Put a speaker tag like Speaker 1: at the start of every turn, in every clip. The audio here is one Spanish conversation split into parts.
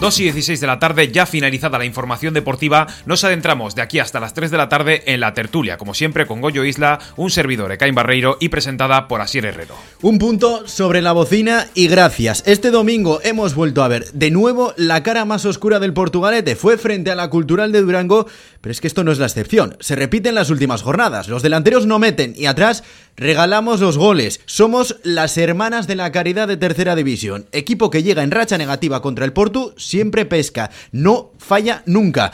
Speaker 1: 2 y 16 de la tarde, ya finalizada la información deportiva, nos adentramos de aquí hasta las 3 de la tarde en la tertulia, como siempre con Goyo Isla, un servidor Ecaín Barreiro y presentada por Asier Herrero.
Speaker 2: Un punto sobre la bocina y gracias. Este domingo hemos vuelto a ver de nuevo la cara más oscura del Portugalete. Fue frente a la Cultural de Durango, pero es que esto no es la excepción. Se repiten las últimas jornadas. Los delanteros no meten y atrás regalamos los goles. Somos las hermanas de la caridad de tercera división. Equipo que llega en racha negativa contra el Portu siempre pesca, no falla nunca.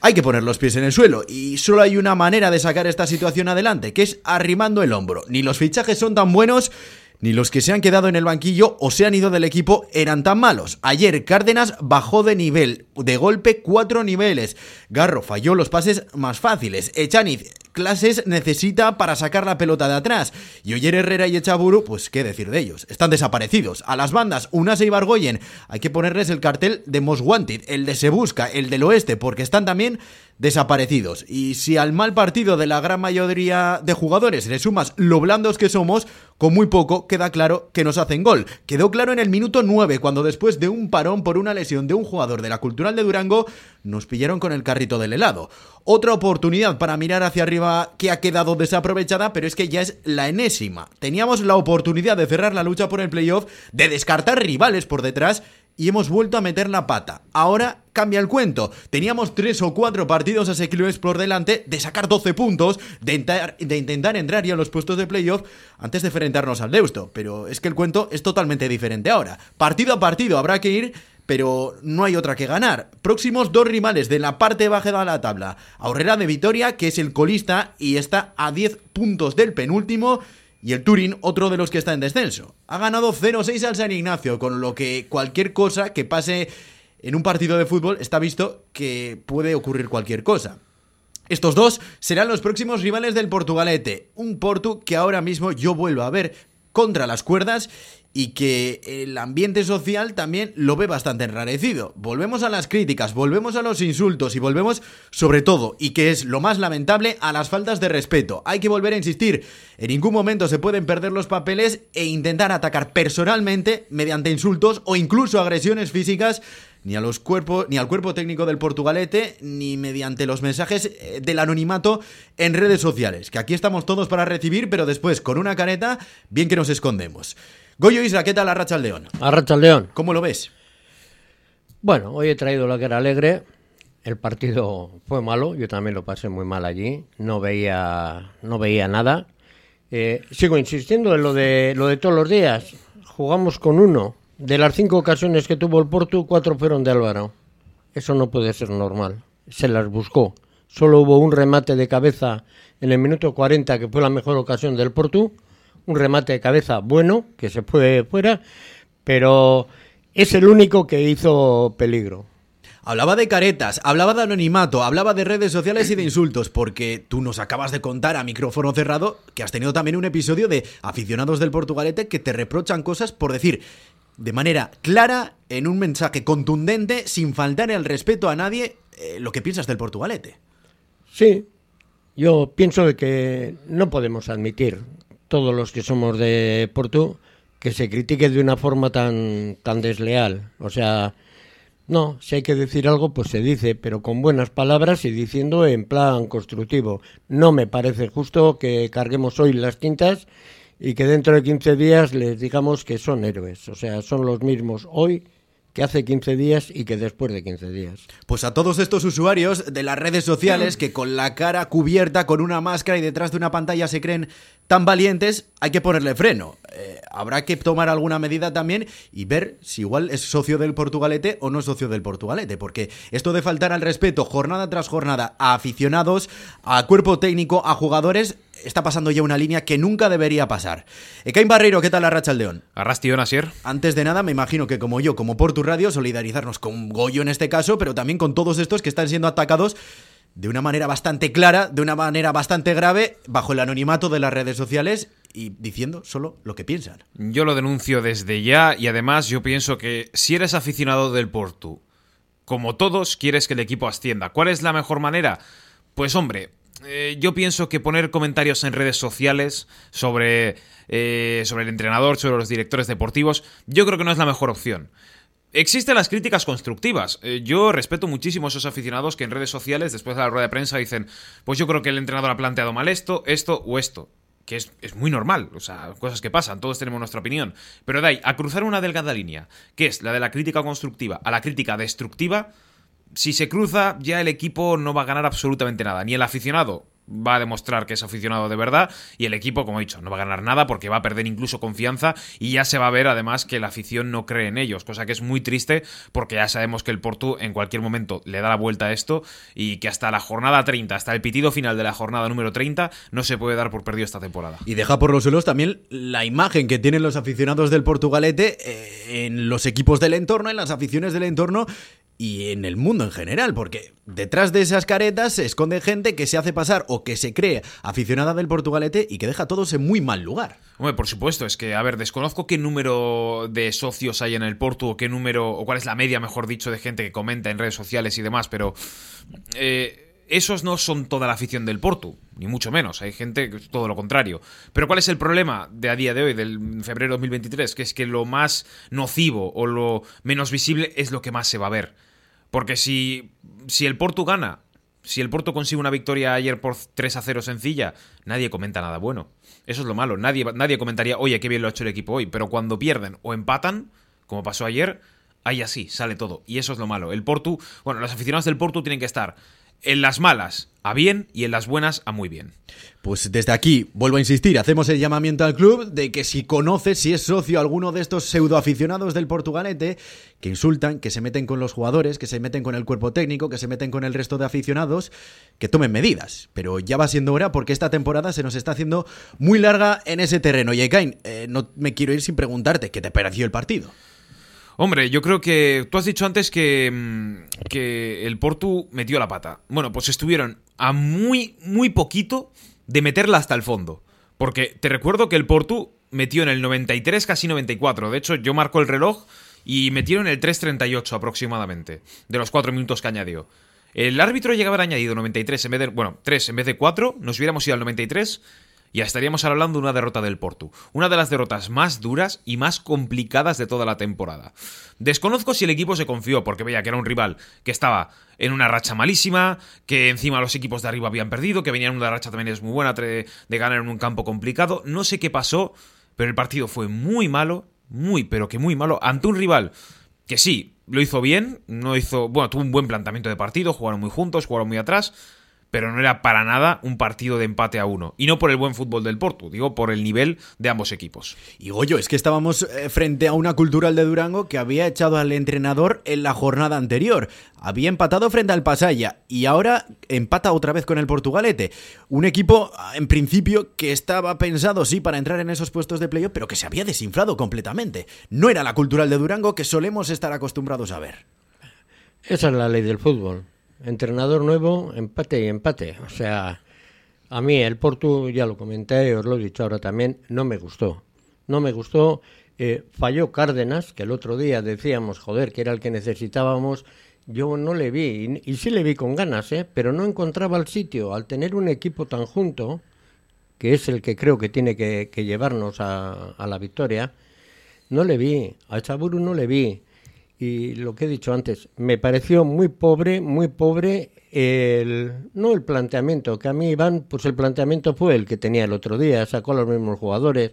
Speaker 2: Hay que poner los pies en el suelo y solo hay una manera de sacar esta situación adelante, que es arrimando el hombro. Ni los fichajes son tan buenos ni los que se han quedado en el banquillo o se han ido del equipo eran tan malos. Ayer Cárdenas bajó de nivel, de golpe cuatro niveles. Garro falló los pases más fáciles. Echaniz clases necesita para sacar la pelota de atrás. Y Oyer Herrera y Echaburu, pues qué decir de ellos. Están desaparecidos. A las bandas, Unase y Bargoyen, hay que ponerles el cartel de Most Wanted, el de Se Busca, el del Oeste, porque están también desaparecidos. Y si al mal partido de la gran mayoría de jugadores le sumas lo blandos que somos, con muy poco queda claro que nos hacen gol. Quedó claro en el minuto 9, cuando después de un parón por una lesión de un jugador de la Cultural de Durango, nos pillaron con el carrito del helado. Otra oportunidad para mirar hacia arriba que ha quedado desaprovechada, pero es que ya es la enésima. Teníamos la oportunidad de cerrar la lucha por el playoff, de descartar rivales por detrás y hemos vuelto a meter la pata. Ahora cambia el cuento. Teníamos tres o cuatro partidos asequibles por delante de sacar 12 puntos, de, intentar entrar ya a los puestos de playoff antes de enfrentarnos al Deusto. Pero es que el cuento es totalmente diferente ahora. Partido a partido habrá que ir pero no hay otra que ganar. Próximos dos rivales de la parte baja de la tabla. Aurrera de Vitoria, que es el colista y está a 10 puntos del penúltimo, y el Turín, otro de los que está en descenso. Ha ganado 0-6 al San Ignacio, con lo que cualquier cosa que pase en un partido de fútbol está visto que puede ocurrir cualquier cosa. Estos dos serán los próximos rivales del Portugalete, un Portu que ahora mismo yo vuelvo a ver contra las cuerdas y que el ambiente social también lo ve bastante enrarecido. Volvemos a las críticas, volvemos a los insultos y volvemos sobre todo, y que es lo más lamentable, a las faltas de respeto. Hay que volver a insistir, en ningún momento se pueden perder los papeles e intentar atacar personalmente mediante insultos o incluso agresiones físicas ni a los cuerpos ni al cuerpo técnico del Portugalete ni mediante los mensajes eh, del anonimato en redes sociales, que aquí estamos todos para recibir, pero después con una careta bien que nos escondemos. Goyo Isra, ¿qué tal Arracha al León?
Speaker 3: Arracha al León.
Speaker 2: ¿Cómo lo ves?
Speaker 3: Bueno, hoy he traído la que era alegre. El partido fue malo, yo también lo pasé muy mal allí. No veía, no veía nada. Eh, sigo insistiendo en lo de lo de todos los días. Jugamos con uno. De las cinco ocasiones que tuvo el Porto, cuatro fueron de Álvaro. Eso no puede ser normal. Se las buscó. Solo hubo un remate de cabeza en el minuto 40, que fue la mejor ocasión del Porto un remate de cabeza bueno, que se puede fuera, pero es el único que hizo peligro.
Speaker 2: Hablaba de caretas, hablaba de anonimato, hablaba de redes sociales y de insultos, porque tú nos acabas de contar a micrófono cerrado que has tenido también un episodio de aficionados del Portugalete que te reprochan cosas por decir de manera clara, en un mensaje contundente, sin faltar el respeto a nadie, eh, lo que piensas del Portugalete.
Speaker 3: Sí, yo pienso que no podemos admitir todos los que somos de Porto que se critique de una forma tan, tan desleal. O sea, no, si hay que decir algo, pues se dice, pero con buenas palabras y diciendo en plan constructivo. No me parece justo que carguemos hoy las tintas y que dentro de 15 días les digamos que son héroes. O sea, son los mismos hoy que hace 15 días y que después de 15 días.
Speaker 2: Pues a todos estos usuarios de las redes sociales que con la cara cubierta, con una máscara y detrás de una pantalla se creen tan valientes, hay que ponerle freno. Eh, habrá que tomar alguna medida también y ver si igual es socio del Portugalete o no es socio del Portugalete, porque esto de faltar al respeto jornada tras jornada a aficionados, a cuerpo técnico, a jugadores, está pasando ya una línea que nunca debería pasar. Ekain Barreiro, ¿qué tal la racha al león?
Speaker 1: Arrastion Asier.
Speaker 2: Antes de nada, me imagino que como yo, como por tu radio, solidarizarnos con Goyo en este caso, pero también con todos estos que están siendo atacados de una manera bastante clara, de una manera bastante grave, bajo el anonimato de las redes sociales y diciendo solo lo que piensan.
Speaker 1: Yo lo denuncio desde ya y además yo pienso que si eres aficionado del Porto, como todos, quieres que el equipo ascienda. ¿Cuál es la mejor manera? Pues hombre, eh, yo pienso que poner comentarios en redes sociales sobre, eh, sobre el entrenador, sobre los directores deportivos, yo creo que no es la mejor opción. Existen las críticas constructivas. Eh, yo respeto muchísimo a esos aficionados que en redes sociales, después de la rueda de prensa, dicen, pues yo creo que el entrenador ha planteado mal esto, esto o esto. Que es, es muy normal, o sea, cosas que pasan, todos tenemos nuestra opinión. Pero de ahí, a cruzar una delgada línea, que es la de la crítica constructiva a la crítica destructiva, si se cruza, ya el equipo no va a ganar absolutamente nada. Ni el aficionado va a demostrar que es aficionado de verdad y el equipo, como he dicho, no va a ganar nada porque va a perder incluso confianza y ya se va a ver además que la afición no cree en ellos, cosa que es muy triste porque ya sabemos que el Porto en cualquier momento le da la vuelta a esto y que hasta la jornada 30, hasta el pitido final de la jornada número 30 no se puede dar por perdido esta temporada.
Speaker 2: Y deja por los suelos también la imagen que tienen los aficionados del Portugalete eh, en los equipos del entorno, en las aficiones del entorno y en el mundo en general, porque detrás de esas caretas se esconde gente que se hace pasar o que se cree aficionada del Portugalete y que deja a todos en muy mal lugar.
Speaker 1: Hombre, por supuesto, es que, a ver, desconozco qué número de socios hay en el Porto, o qué número, o cuál es la media, mejor dicho, de gente que comenta en redes sociales y demás, pero eh, esos no son toda la afición del Porto, ni mucho menos, hay gente que es todo lo contrario. Pero ¿cuál es el problema de a día de hoy, del febrero de 2023? Que es que lo más nocivo o lo menos visible es lo que más se va a ver. Porque si, si el Porto gana, si el Porto consigue una victoria ayer por 3 a 0 sencilla, nadie comenta nada bueno. Eso es lo malo. Nadie, nadie comentaría, oye, qué bien lo ha hecho el equipo hoy. Pero cuando pierden o empatan, como pasó ayer, ahí así sale todo. Y eso es lo malo. El Porto, bueno, los aficionados del Porto tienen que estar en las malas a bien y en las buenas a muy bien.
Speaker 2: Pues desde aquí, vuelvo a insistir, hacemos el llamamiento al club de que si conoce, si es socio alguno de estos pseudoaficionados del Portugalete, que insultan, que se meten con los jugadores, que se meten con el cuerpo técnico, que se meten con el resto de aficionados, que tomen medidas. Pero ya va siendo hora porque esta temporada se nos está haciendo muy larga en ese terreno. Y eh, no me quiero ir sin preguntarte, ¿qué te pareció el partido?
Speaker 1: Hombre, yo creo que tú has dicho antes que, mm, que el Portu metió la pata. Bueno, pues estuvieron a muy, muy poquito de meterla hasta el fondo. Porque te recuerdo que el Portu metió en el 93, casi 94. De hecho, yo marco el reloj y metieron el 3.38 aproximadamente, de los 4 minutos que añadió. El árbitro llegaba a haber añadido 93 en vez de. Bueno, 3 en vez de 4, nos hubiéramos ido al 93 ya estaríamos hablando de una derrota del Porto. Una de las derrotas más duras y más complicadas de toda la temporada. Desconozco si el equipo se confió, porque veía que era un rival que estaba en una racha malísima, que encima los equipos de arriba habían perdido, que venían en una racha también es muy buena de ganar en un campo complicado. No sé qué pasó, pero el partido fue muy malo, muy, pero que muy malo, ante un rival que sí, lo hizo bien, no hizo, bueno, tuvo un buen planteamiento de partido, jugaron muy juntos, jugaron muy atrás, pero no era para nada un partido de empate a uno. Y no por el buen fútbol del Porto, digo por el nivel de ambos equipos.
Speaker 2: Y Goyo, es que estábamos eh, frente a una cultural de Durango que había echado al entrenador en la jornada anterior. Había empatado frente al Pasaya y ahora empata otra vez con el Portugalete. Un equipo, en principio, que estaba pensado, sí, para entrar en esos puestos de playoff, pero que se había desinflado completamente. No era la cultural de Durango que solemos estar acostumbrados a ver.
Speaker 3: Esa es la ley del fútbol entrenador nuevo, empate y empate. O sea, a mí el Porto, ya lo comenté, os lo he dicho ahora también, no me gustó. No me gustó. Eh, falló Cárdenas, que el otro día decíamos, joder, que era el que necesitábamos. Yo no le vi, y, sí le vi con ganas, ¿eh? pero no encontraba el sitio. Al tener un equipo tan junto, que es el que creo que tiene que, llevarnos a, a, la victoria, no le vi. A Chaburu no le vi y lo que he dicho antes, me pareció muy pobre, muy pobre el, no el planteamiento, que a mí Iván, pues el planteamiento fue el que tenía el otro día, sacó a los mismos jugadores,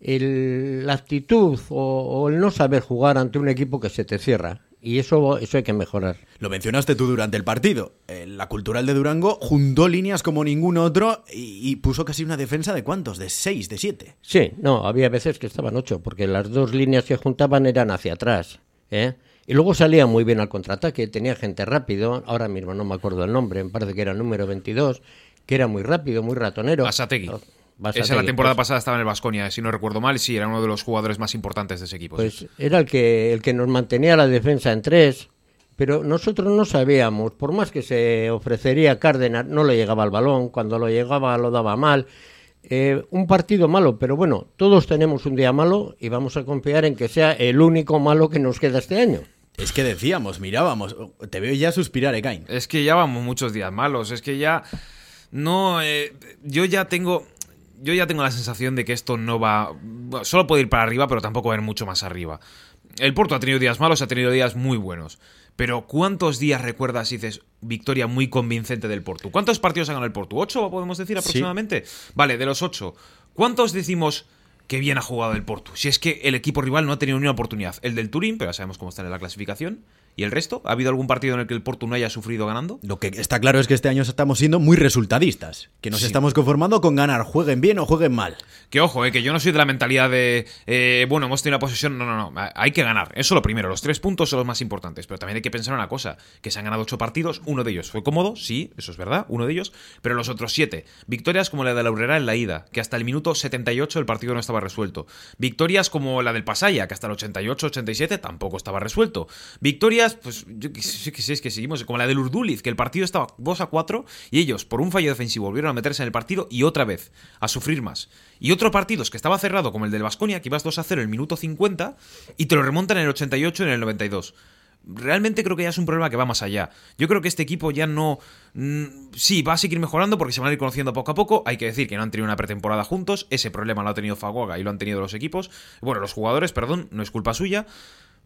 Speaker 3: el, la actitud o, el no saber jugar ante un equipo que se te cierra. Y eso, eso hay que mejorar.
Speaker 2: Lo mencionaste tú durante el partido. Eh, la Cultural de Durango juntó líneas como ningún otro y, y, puso casi una defensa de cuántos, de seis, de siete.
Speaker 3: Sí, no, había veces que estaban ocho, porque las dos líneas que juntaban eran hacia atrás. ¿Eh? Y luego salía muy bien al contraataque, tenía gente rápido, ahora mismo no me acuerdo el nombre, me parece que era el número 22, que era muy rápido, muy ratonero.
Speaker 1: Basategui. Oh, Esa la temporada pues pasada estaba en el Vasconia, si no recuerdo mal, sí, era uno de los jugadores más importantes de ese equipo.
Speaker 3: Pues era el que, el que nos mantenía la defensa en tres, pero nosotros no sabíamos, por más que se ofrecería Cárdenas, no le llegaba el balón, cuando lo llegaba lo daba mal. Eh, un partido malo, pero bueno, todos tenemos un día malo y vamos a confiar en que sea el único malo que nos queda este año.
Speaker 2: Es que decíamos, mirábamos, te veo ya suspirar, Ekain.
Speaker 1: Es que ya vamos muchos días malos, es que ya no, eh, yo ya tengo, yo ya tengo la sensación de que esto no va, solo puede ir para arriba, pero tampoco va a ir mucho más arriba. el Porto ha tenido días malos, ha tenido días muy buenos. Pero ¿cuántos días recuerdas y dices victoria muy convincente del Porto? ¿Cuántos partidos ha ganado el Porto? ¿Ocho podemos decir aproximadamente? Vale, de los ocho. ¿Cuántos decimos que bien ha jugado el Porto? Si es que el equipo rival no ha tenido ni una oportunidad. El del Turín, pero ya sabemos cómo está en la clasificación. ¿Y el resto? ¿Ha habido algún partido en el que el Porto no haya sufrido ganando?
Speaker 2: Lo que está claro es que este año estamos siendo muy resultadistas. Que nos estamos conformando con ganar, jueguen bien o jueguen mal.
Speaker 1: Que ojo, eh, que yo no soy de la mentalidad de, eh, bueno, hemos tenido una posesión. No, no, no. Hay que ganar. Eso lo primero. Los tres puntos son los más importantes. Pero también hay que pensar una cosa: que se han ganado ocho partidos. Uno de ellos fue cómodo, sí, eso es verdad. Uno de ellos. Pero los otros siete. Victorias como la de la Aurrera en la ida, que hasta el minuto 78 el partido no estaba resuelto. Victorias como la del Pasaya, que hasta el 88-87 tampoco estaba resuelto. Victorias, pues yo que sí, es que seguimos, como la del Urduliz, que el partido estaba 2 a 4 y ellos, por un fallo defensivo, volvieron a meterse en el partido y otra vez a sufrir más. Y otro partido que estaba cerrado, como el del Vasconia, que ibas 2 a 0 en el minuto 50 y te lo remontan en el 88 y en el 92 realmente creo que ya es un problema que va más allá. Yo creo que este equipo ya no... Mm, sí, va a seguir mejorando porque se van a ir conociendo poco a poco. Hay que decir que no han tenido una pretemporada juntos. Ese problema lo ha tenido Fagoga y lo han tenido los equipos. Bueno, los jugadores, perdón, no es culpa suya.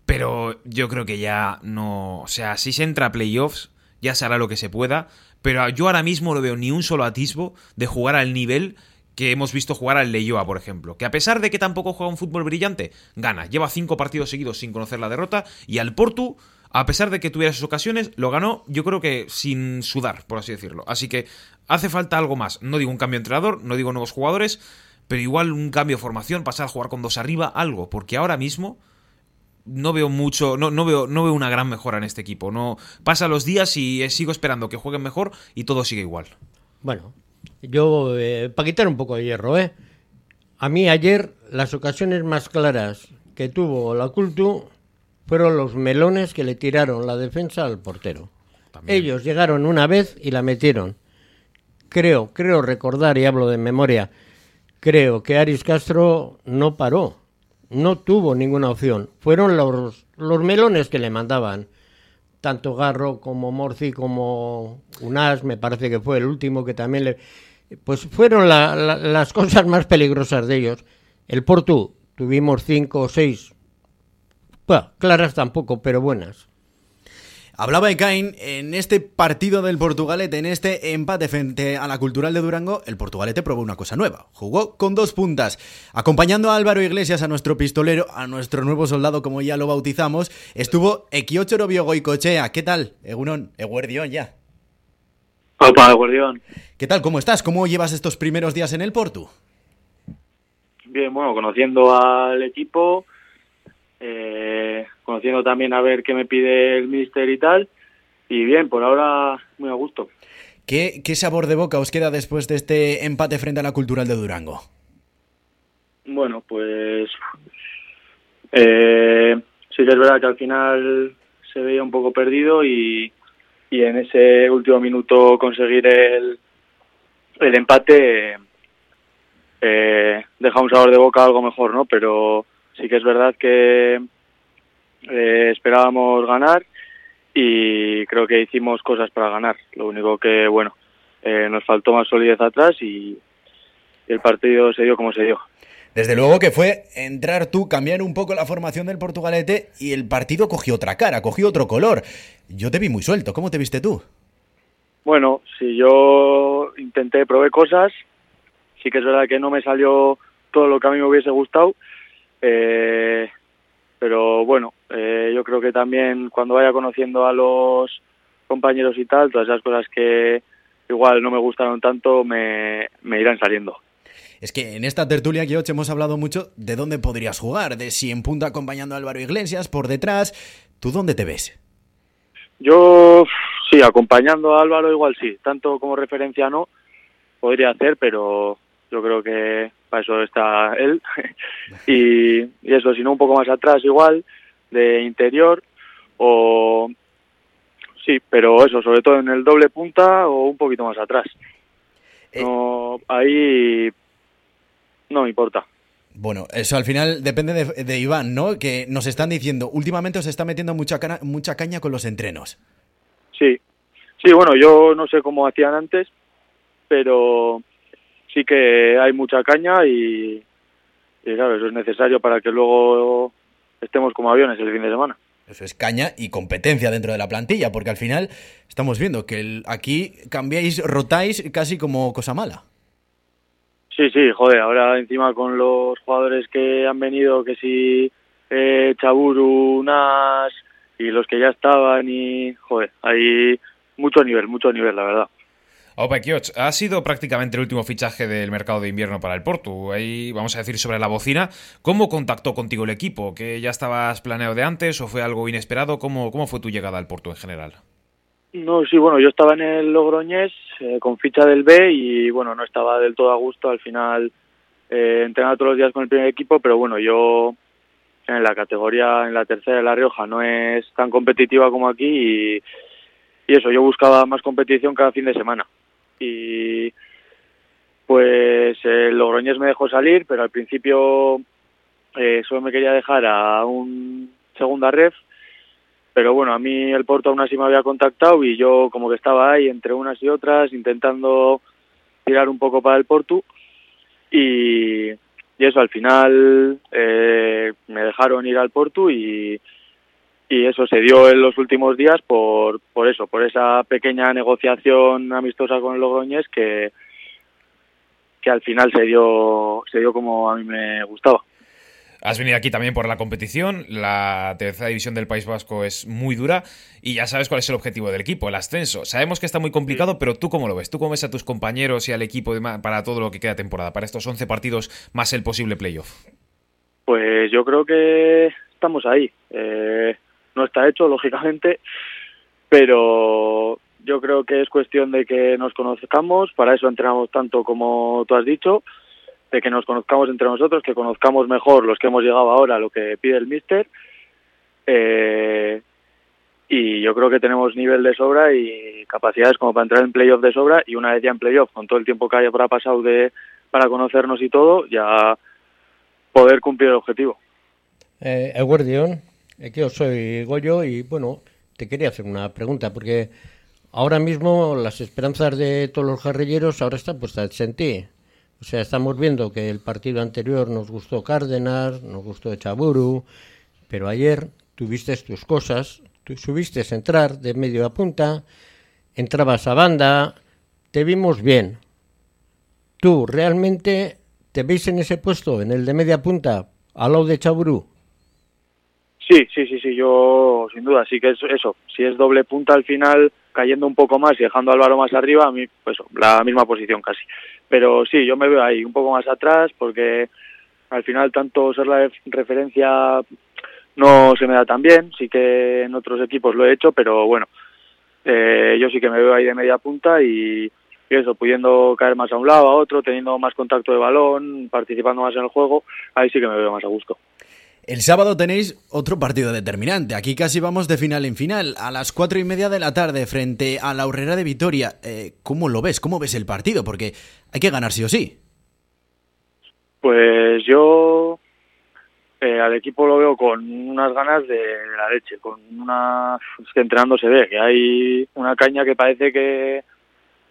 Speaker 1: Pero yo creo que ya no. O sea, si se entra a playoffs, ya se hará lo que se pueda. Pero yo ahora mismo no veo ni un solo atisbo de jugar al nivel que hemos visto jugar al Leyoa, por ejemplo. Que a pesar de que tampoco juega un fútbol brillante, gana. Lleva cinco partidos seguidos sin conocer la derrota. Y al Portu, a pesar de que tuviera sus ocasiones, lo ganó, yo creo que sin sudar, por así decirlo. Así que hace falta algo más. No digo un cambio de entrenador, no digo nuevos jugadores, pero igual un cambio de formación, pasar a jugar con dos arriba, algo. Porque ahora mismo no veo mucho, no, no, veo, no veo una gran mejora en este equipo. No pasa los días y sigo esperando que jueguen mejor y todo sigue igual.
Speaker 3: Bueno, yo eh, para quitar un poco de hierro, ¿eh? A mí ayer las ocasiones más claras que tuvo la Cultu fueron los melones que le tiraron la defensa al portero. Ellos llegaron una vez y la metieron. Creo, creo recordar y hablo de memoria. Creo que Aris Castro no paró no tuvo ninguna opción. Fueron los, los melones que le mandaban. Tanto Garro como Morci como Unas, me parece que fue el último que también le... Pues fueron las cosas más peligrosas de ellos. El Portu, tuvimos cinco o seis. Claras tampoco, pero buenas.
Speaker 2: Hablaba Ekain en este partido del Portugalete, en este empate frente a la Cultural de Durango, el Portugalete probó una cosa nueva. Jugó con dos puntas. Acompañando a Álvaro Iglesias, a nuestro pistolero, a nuestro nuevo soldado, como ya lo bautizamos, estuvo Equiochoro Biogoicochea. ¿Qué tal? Egunon, Eguerdión ya.
Speaker 4: Opa, Eguerdión.
Speaker 2: ¿Qué tal? ¿Cómo estás? ¿Cómo llevas estos primeros días en el Portu?
Speaker 4: Bien, bueno, conociendo al equipo, eh, conociendo también a ver qué me pide el mister y tal. Y bien, por ahora muy a gusto.
Speaker 2: ¿Qué, ¿Qué, sabor de boca os queda después de este empate frente a la Cultural de Durango?
Speaker 4: Bueno, pues eh, sí que es verdad que al final se veía un poco perdido y, y en ese último minuto conseguir el, el empate eh, deja un sabor de boca algo mejor, ¿no? Pero sí que es verdad que eh, esperábamos ganar y creo que hicimos cosas para ganar. Lo único que, bueno, eh, nos faltó más solidez atrás y, el partido se dio como se dio.
Speaker 2: Desde luego que fue entrar tú, cambiar un poco la formación del Portugalete y el partido cogió otra cara, cogió otro color. Yo te vi muy suelto, ¿cómo te viste tú?
Speaker 4: Bueno, si yo intenté, probé cosas, sí que es verdad que no me salió todo lo que a mí me hubiese gustado, eh, pero bueno, eh, yo creo que también cuando vaya conociendo a los compañeros y tal, todas esas cosas que igual no me gustaron tanto me, irán saliendo.
Speaker 2: Es que en esta tertulia que hoy hemos hablado mucho de dónde podrías jugar, de si en punta acompañando a Álvaro Iglesias, por detrás. ¿Tú dónde te ves?
Speaker 4: Yo sí, acompañando a Álvaro igual sí, tanto como referencia no, podría hacer, pero yo creo que para eso está él. y, eso, si no un poco más atrás igual, de interior, o sí, pero eso, sobre todo en el doble punta o un poquito más atrás. Eh. No, ahí no me importa.
Speaker 2: Bueno, eso al final depende de, Iván, ¿no? Que nos están diciendo, últimamente os está metiendo mucha, mucha caña con los entrenos.
Speaker 4: Sí, sí, bueno, yo no sé cómo hacían antes, pero sí que hay mucha caña y, claro, eso es necesario para que luego estemos como aviones el fin de semana.
Speaker 2: Eso es caña y competencia dentro de la plantilla, porque al final estamos viendo que el, aquí cambiáis, rotáis casi como cosa mala.
Speaker 4: Sí, sí, joder, ahora encima con los jugadores que han venido, que si eh, Chaburu, Nas y los que ya estaban y, joder, hay mucho nivel, mucho nivel, la verdad.
Speaker 1: Opa, Kioch, ha sido prácticamente el último fichaje del mercado de invierno para el Porto. Ahí vamos a decir sobre la bocina. ¿Cómo contactó contigo el equipo? ¿Que ya estabas planeado de antes o fue algo inesperado? ¿Cómo, cómo fue tu llegada al Porto en general?
Speaker 4: No, sí, bueno, yo estaba en el Logroñés eh, con ficha del B y bueno, no estaba del todo a gusto. Al final eh, entrenaba todos los días con el primer equipo, pero bueno, yo en la categoría, en la tercera de La Rioja, no es tan competitiva como aquí y, y eso, yo buscaba más competición cada fin de semana y pues el Logroñés me dejó salir, pero al principio eh, solo me quería dejar a un segunda ref, pero bueno, a mí el Porto aún así me había contactado y yo como que estaba ahí entre unas y otras intentando tirar un poco para el Porto y, y eso al final eh, me dejaron ir al Porto y, y eso se dio en los últimos días por, por eso, por esa pequeña negociación amistosa con el Logroñés que, que al final se dio, se dio como a mí me gustaba.
Speaker 1: Has venido aquí también por la competición, la tercera división del País Vasco es muy dura y ya sabes cuál es el objetivo del equipo, el ascenso. Sabemos que está muy complicado, pero tú cómo lo ves, tú cómo ves a tus compañeros y al equipo para todo lo que queda temporada, para estos 11 partidos más el posible playoff.
Speaker 4: Pues yo creo que estamos ahí. Eh, no está hecho, lógicamente, pero yo creo que es cuestión de que nos conozcamos, para eso entrenamos tanto como tú has dicho, de que nos conozcamos entre nosotros, que conozcamos mejor los que hemos llegado ahora, lo que pide el míster, eh, y yo creo que tenemos nivel de sobra y capacidades como para entrar en playoff de sobra y una vez ya en playoff, con todo el tiempo que haya pasado de para conocernos y todo, ya poder cumplir el objetivo.
Speaker 3: Eh, Aquí yo soy Goyo y bueno, te quería hacer una pregunta porque ahora mismo las esperanzas de todos los guerrilleros ahora están puestas en ti. O sea, estamos viendo que el partido anterior nos gustó Cárdenas, nos gustó Chaburu, pero ayer tuviste tus cosas, tú subiste a entrar de medio a punta, entrabas a banda, te vimos bien. ¿Tú realmente te veis en ese puesto, en el de media punta, al lado de Chaburu?
Speaker 4: Sí, sí, sí, sí, yo sin duda, sí que es eso. Si es doble punta al final, cayendo un poco más y dejando a Álvaro más arriba, a mí, pues la misma posición casi. Pero sí, yo me veo ahí un poco más atrás porque al final tanto ser la referencia no se me da tan bien, sí que en otros equipos lo he hecho, pero bueno, eh, yo sí que me veo ahí de media punta y eso, pudiendo caer más a un lado, a otro, teniendo más contacto de balón, participando más en el juego, ahí sí que me veo más a gusto.
Speaker 2: El sábado tenéis otro partido determinante. Aquí casi vamos de final en final. A las cuatro y media de la tarde, frente a la Horrera de Vitoria. Eh, ¿Cómo lo ves? ¿Cómo ves el partido? Porque hay que ganar sí o sí.
Speaker 4: Pues yo eh, al equipo lo veo con unas ganas de la leche, con una que entrenando se ve que hay una caña que parece que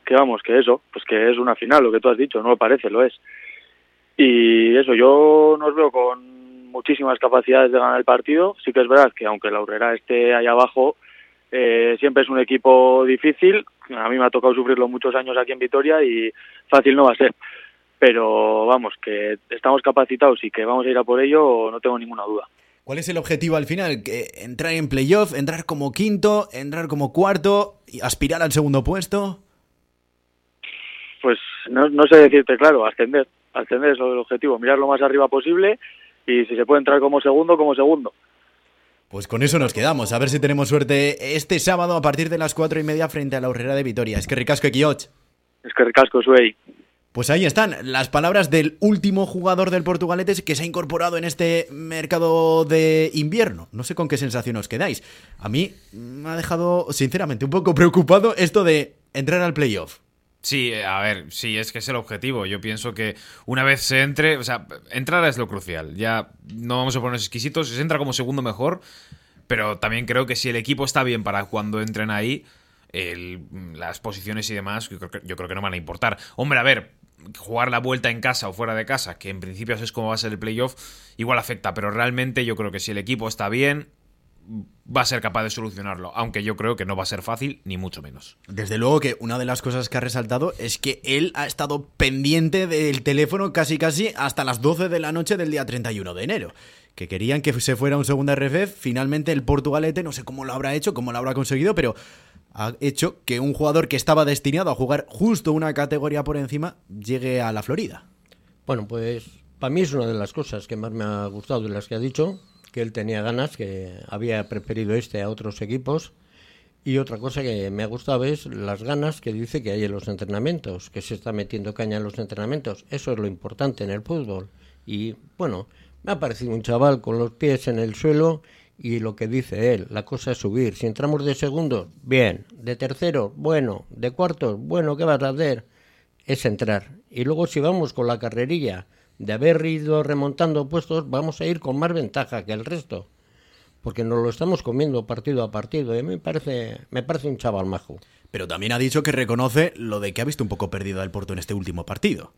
Speaker 4: que vamos, que eso, pues que es una final, lo que tú has dicho, no lo parece, lo es. Y eso, yo nos veo con muchísimas capacidades de ganar el partido. Sí que es verdad que aunque la Urrera esté ahí abajo, eh, siempre es un equipo difícil. A mí me ha tocado sufrirlo muchos años aquí en Vitoria y fácil no va a ser. Pero vamos, que estamos capacitados y que vamos a ir a por ello, no tengo ninguna duda.
Speaker 2: ¿Cuál es el objetivo al final? ¿Que ¿Entrar en playoff, entrar como quinto, entrar como cuarto y aspirar al segundo puesto?
Speaker 4: Pues no, no sé decirte claro, ascender. Ascender es el objetivo, mirar lo más arriba posible y si se puede entrar como segundo, como segundo.
Speaker 2: Pues con eso nos quedamos. A ver si tenemos suerte este sábado a partir de las cuatro y media frente a la Urrera de Vitoria. Es que ricasco, Equioch.
Speaker 4: Es que ricasco, Suey.
Speaker 2: Pues ahí están las palabras del último jugador del Portugaletes que se ha incorporado en este mercado de invierno. No sé con qué sensación os quedáis. A mí me ha dejado, sinceramente, un poco preocupado esto de entrar al playoff.
Speaker 1: Sí, a ver, sí, es que es el objetivo. Yo pienso que una vez se entre, o sea, entrar es lo crucial. Ya no vamos a ponernos exquisitos, se entra como segundo mejor, pero también creo que si el equipo está bien para cuando entren ahí, las posiciones y demás, yo creo, que, yo creo que no van a importar. Hombre, a ver, jugar la vuelta en casa o fuera de casa, que en principio es como va a ser el playoff, igual afecta, pero realmente yo creo que si el equipo está bien, va a ser capaz de solucionarlo, aunque yo creo que no va a ser fácil, ni mucho menos.
Speaker 2: Desde luego que una de las cosas que ha resaltado es que él ha estado pendiente del teléfono casi casi hasta las 12 de la noche del día 31 de enero. Que querían que se fuera un segundo RFF, finalmente el Portugalete, no sé cómo lo habrá hecho, cómo lo habrá conseguido, pero ha hecho que un jugador que estaba destinado a jugar justo una categoría por encima llegue a la Florida.
Speaker 3: Bueno, pues para mí es una de las cosas que más me ha gustado de las que ha dicho, que él tenía ganas, que había preferido este a otros equipos. Y otra cosa que me ha gustado es las ganas que dice que hay en los entrenamientos, que se está metiendo caña en los entrenamientos. Eso es lo importante en el fútbol. Y bueno, me ha parecido un chaval con los pies en el suelo y lo que dice él, la cosa es subir. Si entramos de segundo, bien. De tercero, bueno. De cuarto, bueno, ¿qué vas a hacer? Es entrar. Y luego si vamos con la carrerilla de haber ido remontando puestos, vamos a ir con más ventaja que el resto. Porque nos lo estamos comiendo partido a partido. Y a mí me parece, me parece un chaval majo.
Speaker 2: Pero también ha dicho que reconoce lo de que ha visto un poco perdido al Porto en este último partido.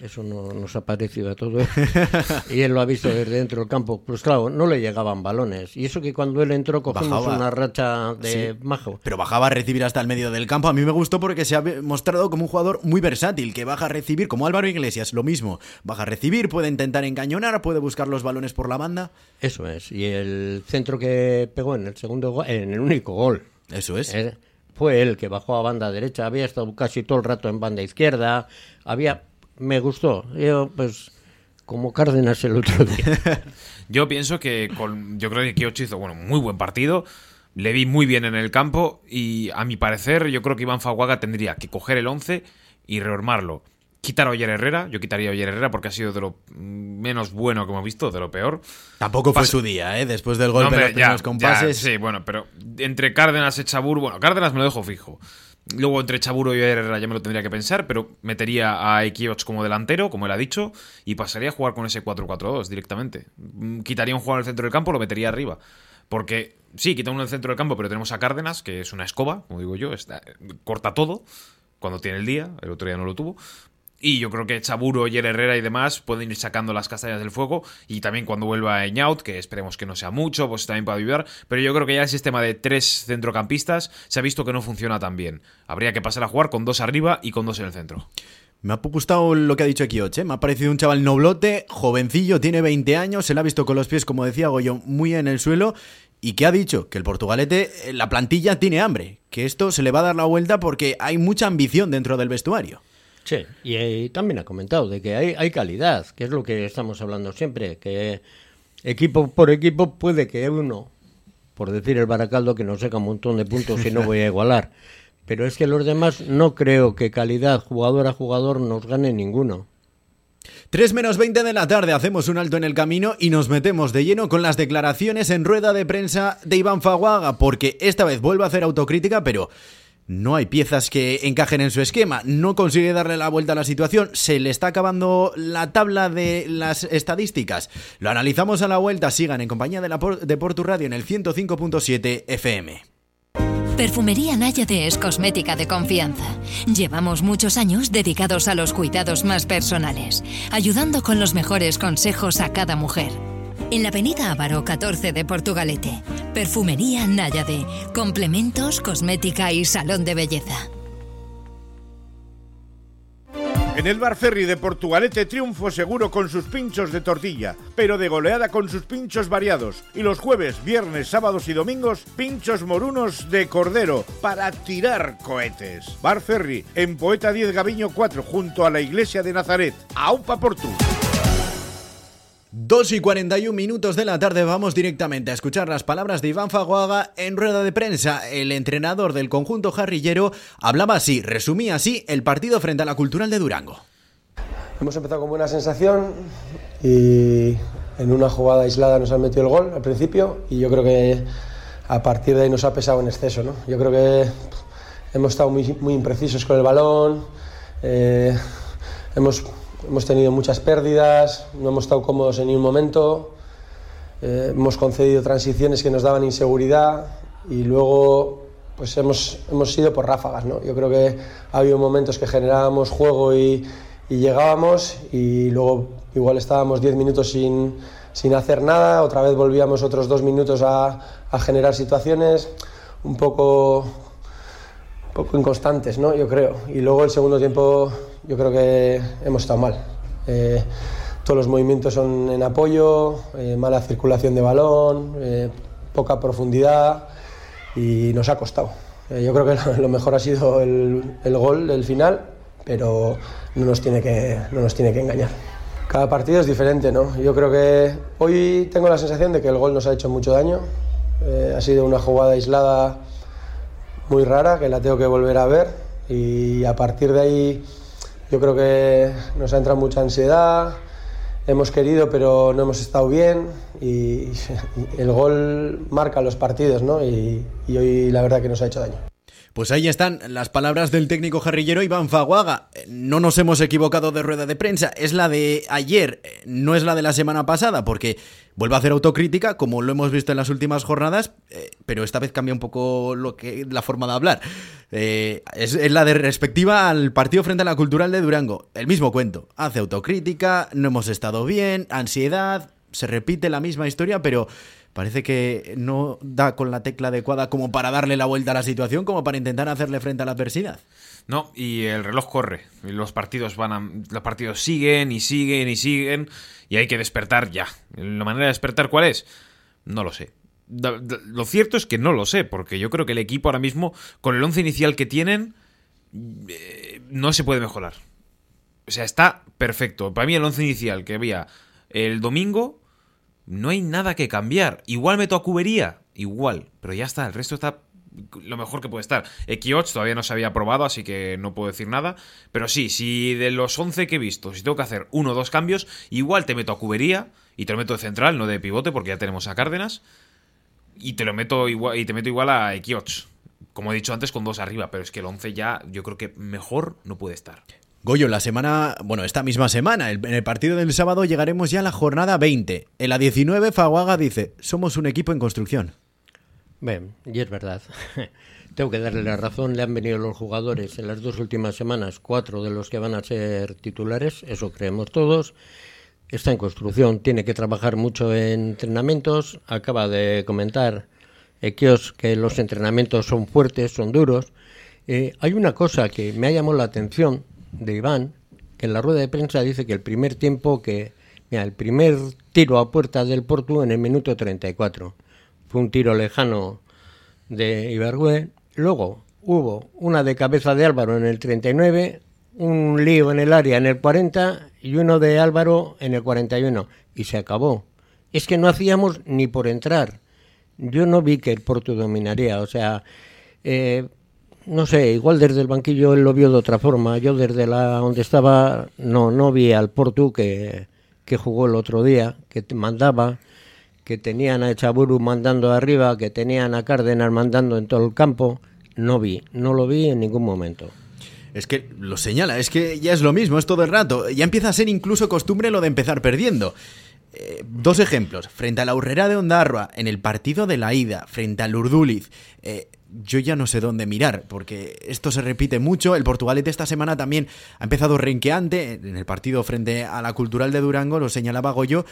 Speaker 3: Eso no nos ha parecido a todos. y él lo ha visto desde dentro del campo. Pues claro, no le llegaban balones. Y eso que cuando él entró cogimos una racha de majo.
Speaker 2: Pero bajaba a recibir hasta el medio del campo. A mí me gustó porque se ha mostrado como un jugador muy versátil, que baja a recibir, como Álvaro Iglesias, lo mismo. Baja a recibir, puede intentar encañonar, puede buscar los balones por la banda.
Speaker 3: Eso es. Y el centro que pegó en el segundo en el único gol.
Speaker 2: Eso es.
Speaker 3: Eh, fue él que bajó a banda derecha, había estado casi todo el rato en banda izquierda, había me gustó. Yo, pues, como Cárdenas el otro día.
Speaker 1: yo pienso que con, yo creo que Kiochi hizo bueno, muy buen partido. Le vi muy bien en el campo y a mi parecer yo creo que Iván Faguaga tendría que coger el 11 y rearmarlo. Quitar a Oyer Herrera, yo quitaría a Oyer Herrera porque ha sido de lo menos bueno que hemos visto, de lo peor.
Speaker 2: Tampoco fue su día, ¿eh? Después del golpe de los compases.
Speaker 1: sí, bueno, pero entre Cárdenas y Chabur, bueno, Cárdenas me lo dejo fijo. Luego entre Chaburo y Herrera ya me lo tendría que pensar, pero metería a Ekioch como delantero, como él ha dicho, y pasaría a jugar con ese 4-4-2 directamente. Mm, quitaría un jugador el centro del campo, lo metería arriba. Porque sí, quita uno en el centro del campo, pero tenemos a Cárdenas, que es una escoba, como digo yo, corta todo cuando tiene el día, el otro día no lo tuvo. Y yo creo que Chaburo, Yer Herrera y demás pueden ir sacando las castañas del fuego. Y también cuando vuelva Eñaut, que esperemos que no sea mucho, pues también puede ayudar. Pero yo creo que ya el sistema de tres centrocampistas se ha visto que no funciona tan bien. Habría que pasar a jugar con dos arriba y con dos en el centro.
Speaker 2: Me ha gustado lo que ha dicho aquí Oche. Me ha parecido un chaval noblote, jovencillo, tiene 20 años, se le ha visto con los pies, como decía Goyo, muy en el suelo. ¿Y qué ha dicho? Que el Portugalete, eh, la plantilla tiene hambre, que esto se le va a dar la vuelta porque hay mucha ambición dentro del vestuario.
Speaker 3: Sí, y, también ha comentado de que hay, hay calidad, que es lo que estamos hablando siempre, que equipo por equipo puede que uno, por decir el Baracaldo, que nos saca un montón de puntos y no voy a igualar, pero es que los demás no creo que calidad jugador a jugador nos gane ninguno.
Speaker 2: 3 menos 20 de la tarde, hacemos un alto en el camino y nos metemos de lleno con las declaraciones en rueda de prensa de Iván Faguaga, porque esta vez vuelve a hacer autocrítica, pero no hay piezas que encajen en su esquema, no consigue darle la vuelta a la situación, se le está acabando la tabla de las estadísticas. Lo analizamos a la vuelta, sigan en compañía de, la de Portu Radio en el 105.7 FM.
Speaker 5: Perfumería Náyade es cosmética de confianza. Llevamos muchos años dedicados a los cuidados más personales, ayudando con los mejores consejos a cada mujer en la avenida Ávaro 14 de Portugalete. Perfumería Náyade, complementos, cosmética y salón de belleza.
Speaker 6: En el Bar Ferry de Portugalete triunfo seguro con sus pinchos de tortilla, pero de goleada con sus pinchos variados. Y los jueves, viernes, sábados y domingos, pinchos morunos de cordero para tirar cohetes. Bar Ferry, en Poeta 10 Gaviño 4, junto a la iglesia de Nazaret. ¡Aupa Portu!
Speaker 2: 2 y 41 minutos de la tarde vamos directamente a escuchar las palabras de Iván Faguaga en rueda de prensa. El entrenador del conjunto jarrillero hablaba así, resumía así el partido frente a la Cultural de Durango.
Speaker 7: Hemos empezado con buena sensación y en una jugada aislada nos han metido el gol al principio y yo creo que a partir de ahí nos ha pesado en exceso. ¿no? Yo creo que hemos estado muy, imprecisos con el balón, eh, hemos Hemos tenido muchas pérdidas, no hemos estado cómodos en ningún momento, eh, hemos concedido transiciones que nos daban inseguridad y luego pues hemos, hemos ido por ráfagas. ¿no? Yo creo que ha habido momentos que generábamos juego y, y llegábamos y luego igual estábamos 10 minutos sin, sin, hacer nada, otra vez volvíamos otros dos minutos a, a generar situaciones un poco, poco inconstantes, ¿no? yo creo. Y luego el segundo tiempo yo creo que hemos estado mal. Eh, todos los movimientos son en apoyo, eh, mala circulación de balón, eh, poca profundidad y nos ha costado. Eh, yo creo que lo mejor ha sido el, el gol del final, pero no nos, tiene que, no nos tiene que engañar. Cada partido es diferente, ¿no? Yo creo que hoy tengo la sensación de que el gol nos ha hecho mucho daño. Ha sido una jugada aislada muy rara que la tengo que volver a ver y a partir de ahí yo creo que nos ha entrado mucha ansiedad, hemos querido pero no hemos estado bien y el gol marca los partidos ¿no? y, hoy la verdad que nos ha hecho daño.
Speaker 2: Pues ahí están las palabras del técnico jarrillero Iván Faguaga. No nos hemos equivocado de rueda de prensa, es la de ayer, no es la de la semana pasada, porque vuelve a hacer autocrítica, como lo hemos visto en las últimas jornadas, eh, pero esta vez cambia un poco lo que, la forma de hablar. Eh, es, es, la de respectiva al partido frente a la Cultural de Durango. El mismo cuento, hace autocrítica, no hemos estado bien, ansiedad, se repite la misma historia, pero parece que no da con la tecla adecuada como para darle la vuelta a la situación, como para intentar hacerle frente a la adversidad.
Speaker 1: No, y el reloj corre. Los partidos van a, los partidos siguen y siguen y siguen y hay que despertar ya. ¿La manera de despertar cuál es? No lo sé. Lo cierto es que no lo sé, porque yo creo que el equipo ahora mismo, con el once inicial que tienen, eh, no se puede mejorar. O sea, está perfecto. Para mí el once inicial que había el domingo no hay nada que cambiar. Igual meto a Cubería, igual, pero ya está, el resto está lo mejor que puede estar. X8 todavía no se había probado, así que no puedo decir nada. Pero sí, si de los 11 que he visto, si tengo que hacer uno o dos cambios, igual te meto a Cubería y te lo meto de central, no de pivote, porque ya tenemos a Cárdenas. Y te lo meto igual, y te meto igual a X8. Como he dicho antes, con dos arriba, pero es que el 11 ya yo creo que mejor no puede estar.
Speaker 2: Goyo, la semana, bueno, esta misma semana, en el partido del sábado llegaremos ya a la jornada 20. En la 19, Faguaga dice, somos un equipo en construcción.
Speaker 3: Bien, y es verdad. Tengo que darle la razón, le han venido los jugadores en las dos últimas semanas, cuatro de los que van a ser titulares, eso creemos todos. Está en construcción, tiene que trabajar mucho en entrenamientos. Acaba de comentar Equios que los entrenamientos son fuertes, son duros. Eh, hay una cosa que me ha llamado la atención de Iván, que en la rueda de prensa dice que el primer tiempo que, mira, el primer tiro a puerta del Porto en el minuto 34 fue un tiro lejano de Ibergüe. Luego hubo una de cabeza de Álvaro en el 39, un lío en el área en el 40 y uno de Álvaro en el 41. Y se acabó. Es que no hacíamos ni por entrar. Yo no vi que el Porto dominaría. O sea, eh, no sé, igual desde el banquillo él lo vio de otra forma. Yo desde la donde estaba no, no vi al Porto que, que jugó el otro día, que mandaba que tenían a Echaburu mandando arriba, que tenían a Cárdenas mandando en todo el campo, no vi, no lo vi en ningún momento.
Speaker 2: Es que lo señala, es que ya es lo mismo, es todo el rato. Ya empieza a ser incluso costumbre lo de empezar perdiendo. Eh, dos ejemplos. Frente a la Urrera de Ondarroa, en el partido de la ida, frente al Urduliz. Eh, yo ya no sé dónde mirar, porque esto se repite mucho. El Portugalete esta semana también ha empezado renqueante. En el partido frente a la Cultural de Durango, lo señalaba Goyo.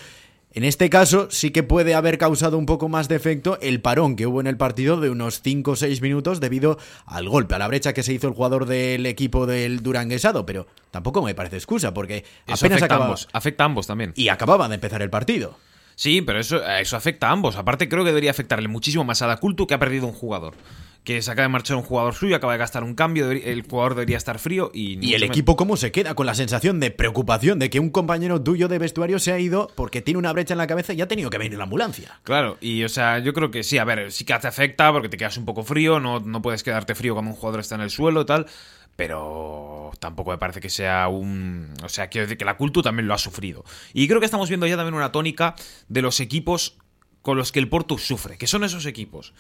Speaker 2: En este caso sí que puede haber causado un poco más de efecto el parón que hubo en el partido de unos 5 o 6 minutos debido al golpe, a la brecha que se hizo el jugador del equipo del Duranguesado, pero tampoco me parece excusa porque
Speaker 1: eso
Speaker 2: apenas
Speaker 1: afecta,
Speaker 2: acababa...
Speaker 1: a ambos, afecta a ambos también.
Speaker 2: Y acababa de empezar el partido.
Speaker 1: Sí, pero eso, eso afecta a ambos. Aparte creo que debería afectarle muchísimo más a Daculto que ha perdido un jugador que se acaba de marchar un jugador suyo, acaba de gastar un cambio, el jugador debería estar frío y...
Speaker 2: ¿Y el equipo cómo se queda? Con la sensación de preocupación de que un compañero tuyo de vestuario se ha ido porque tiene una brecha en la cabeza y ha tenido que venir la ambulancia.
Speaker 1: Claro, y o sea, yo creo que sí, a ver, sí que te afecta porque te quedas un poco frío, no, no puedes quedarte frío cuando un jugador está en el suelo y tal, pero tampoco me parece que sea un... O sea, quiero decir que la Cultu también lo ha sufrido. Y creo que estamos viendo ya también una tónica de los equipos con los que el Porto sufre, que son esos equipos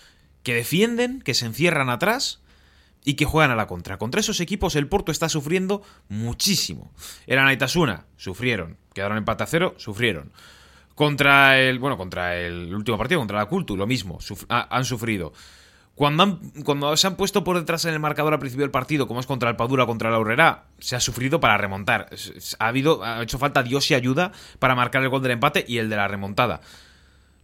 Speaker 1: que defienden, que se encierran atrás y que juegan a la contra. Contra esos equipos el Porto está sufriendo muchísimo. Era Naitasuna, sufrieron. Quedaron empate a cero, sufrieron. Contra el, bueno, contra el último partido, contra la Cultu, lo mismo, han sufrido. Cuando, cuando se han puesto por detrás en el marcador al principio del partido, como es contra el Padura, contra la Aurrera, se ha sufrido para remontar. Ha, habido, ha hecho falta Dios y ayuda para marcar el gol del empate y el de la remontada.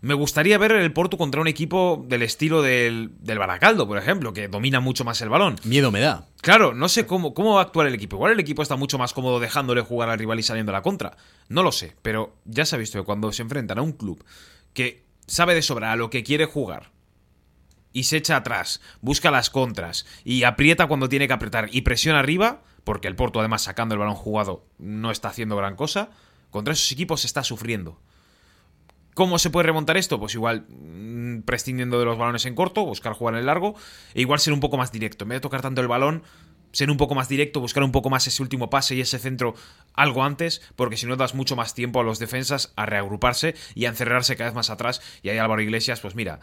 Speaker 1: Me gustaría ver el Porto contra un equipo del estilo del, del, Baracaldo, por ejemplo, que domina mucho más el balón.
Speaker 2: Miedo me da.
Speaker 1: Claro, no sé cómo, cómo va a actuar el equipo. Igual el equipo está mucho más cómodo dejándole jugar al rival y saliendo a la contra. No lo sé, pero ya se ha visto que cuando se enfrentan a un club que sabe de sobra a lo que quiere jugar y se echa atrás, busca las contras y aprieta cuando tiene que apretar y presiona arriba, porque el Porto además sacando el balón jugado no está haciendo gran cosa, contra esos equipos se está sufriendo. ¿Cómo se puede remontar esto? Pues igual mm, prescindiendo de los balones en corto, buscar jugar en el largo, e igual ser un poco más directo. En vez de tocar tanto el balón, ser un poco más directo, buscar un poco más ese último pase y ese centro algo antes, porque si no das mucho más tiempo a los defensas a reagruparse y a encerrarse cada vez más atrás. Y ahí Álvaro Iglesias, pues mira,